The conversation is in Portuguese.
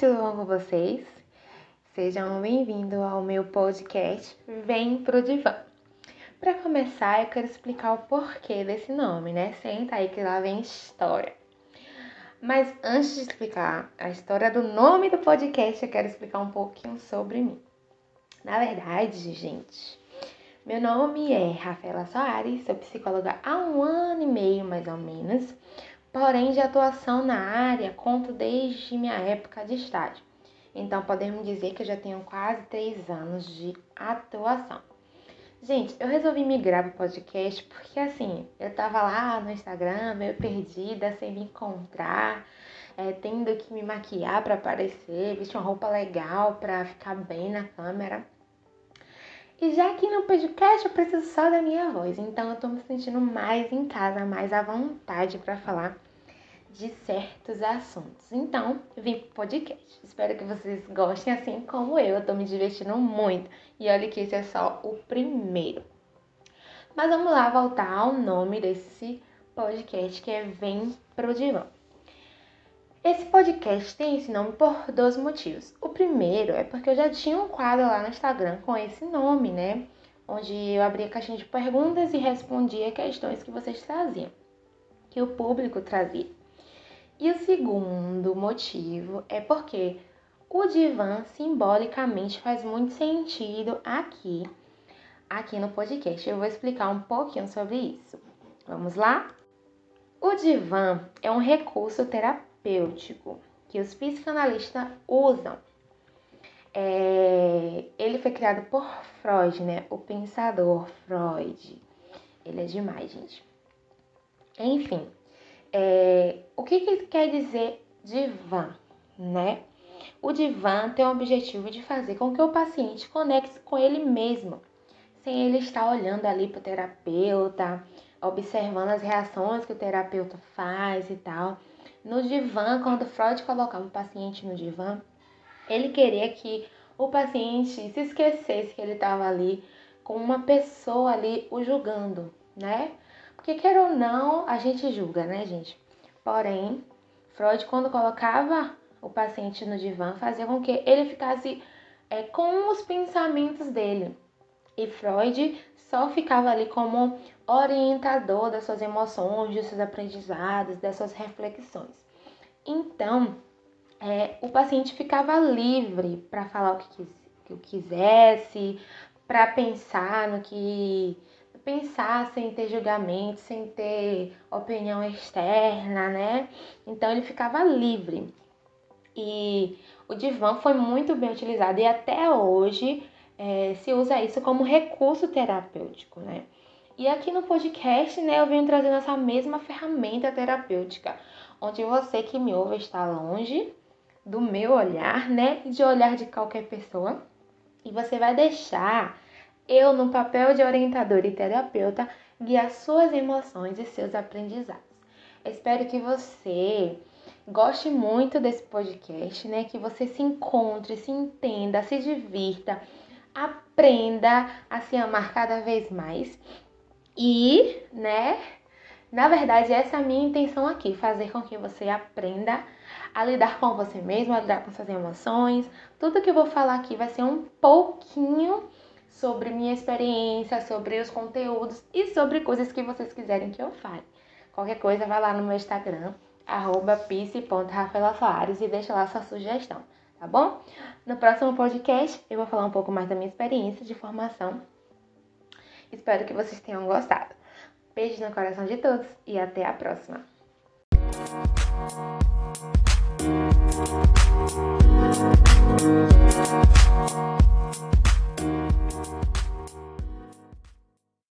tudo bom com vocês? Sejam bem-vindos ao meu podcast Vem pro Divã. Para começar, eu quero explicar o porquê desse nome, né? Senta aí que lá vem história. Mas antes de explicar a história do nome do podcast, eu quero explicar um pouquinho sobre mim. Na verdade, gente, meu nome é Rafaela Soares, sou psicóloga há um ano e meio mais ou menos porém de atuação na área conto desde minha época de estágio. Então podemos dizer que eu já tenho quase três anos de atuação. Gente, eu resolvi migrar para o podcast porque assim, eu tava lá no Instagram meio perdida, sem me encontrar, é, tendo que me maquiar para aparecer, vestir uma roupa legal para ficar bem na câmera. E já aqui no podcast eu preciso só da minha voz, então eu tô me sentindo mais em casa, mais à vontade para falar de certos assuntos. Então, vim pro podcast. Espero que vocês gostem assim como eu. Eu tô me divertindo muito. E olha que esse é só o primeiro. Mas vamos lá voltar ao nome desse podcast que é Vem pro Divã. Esse podcast tem esse nome por dois motivos. O primeiro é porque eu já tinha um quadro lá no Instagram com esse nome, né? Onde eu abria caixinha de perguntas e respondia questões que vocês traziam, que o público trazia. E o segundo motivo é porque o divã simbolicamente faz muito sentido aqui, aqui no podcast. Eu vou explicar um pouquinho sobre isso. Vamos lá? O divã é um recurso terapêutico que os psicanalistas usam. É, ele foi criado por Freud, né? O pensador Freud. Ele é demais, gente. Enfim, é, o que, que quer dizer divã, né? O divã tem o objetivo de fazer com que o paciente conecte com ele mesmo, sem ele estar olhando ali para o terapeuta, observando as reações que o terapeuta faz e tal. No divã, quando Freud colocava o paciente no divã, ele queria que o paciente se esquecesse que ele estava ali com uma pessoa ali o julgando, né? Porque quer ou não, a gente julga, né, gente? Porém, Freud, quando colocava o paciente no divã, fazia com que ele ficasse é, com os pensamentos dele. E Freud só ficava ali como orientador das suas emoções, dos seus aprendizados, das suas reflexões. Então, é, o paciente ficava livre para falar o que, que quisesse, para pensar no que pensar sem ter julgamento, sem ter opinião externa, né? Então ele ficava livre. E o divã foi muito bem utilizado e até hoje é, se usa isso como recurso terapêutico, né? E aqui no podcast, né, eu venho trazendo essa mesma ferramenta terapêutica, onde você que me ouve está longe do meu olhar, né, de olhar de qualquer pessoa, e você vai deixar eu, no papel de orientador e terapeuta, guiar suas emoções e seus aprendizados. espero que você goste muito desse podcast, né? Que você se encontre, se entenda, se divirta, aprenda a se amar cada vez mais. E, né? Na verdade, essa é a minha intenção aqui, fazer com que você aprenda a lidar com você mesmo, a lidar com suas emoções. Tudo que eu vou falar aqui vai ser um pouquinho sobre minha experiência, sobre os conteúdos e sobre coisas que vocês quiserem que eu fale. Qualquer coisa, vai lá no meu Instagram, arroba e deixa lá sua sugestão, tá bom? No próximo podcast eu vou falar um pouco mais da minha experiência de formação. Espero que vocês tenham gostado. Beijos no coração de todos e até a próxima.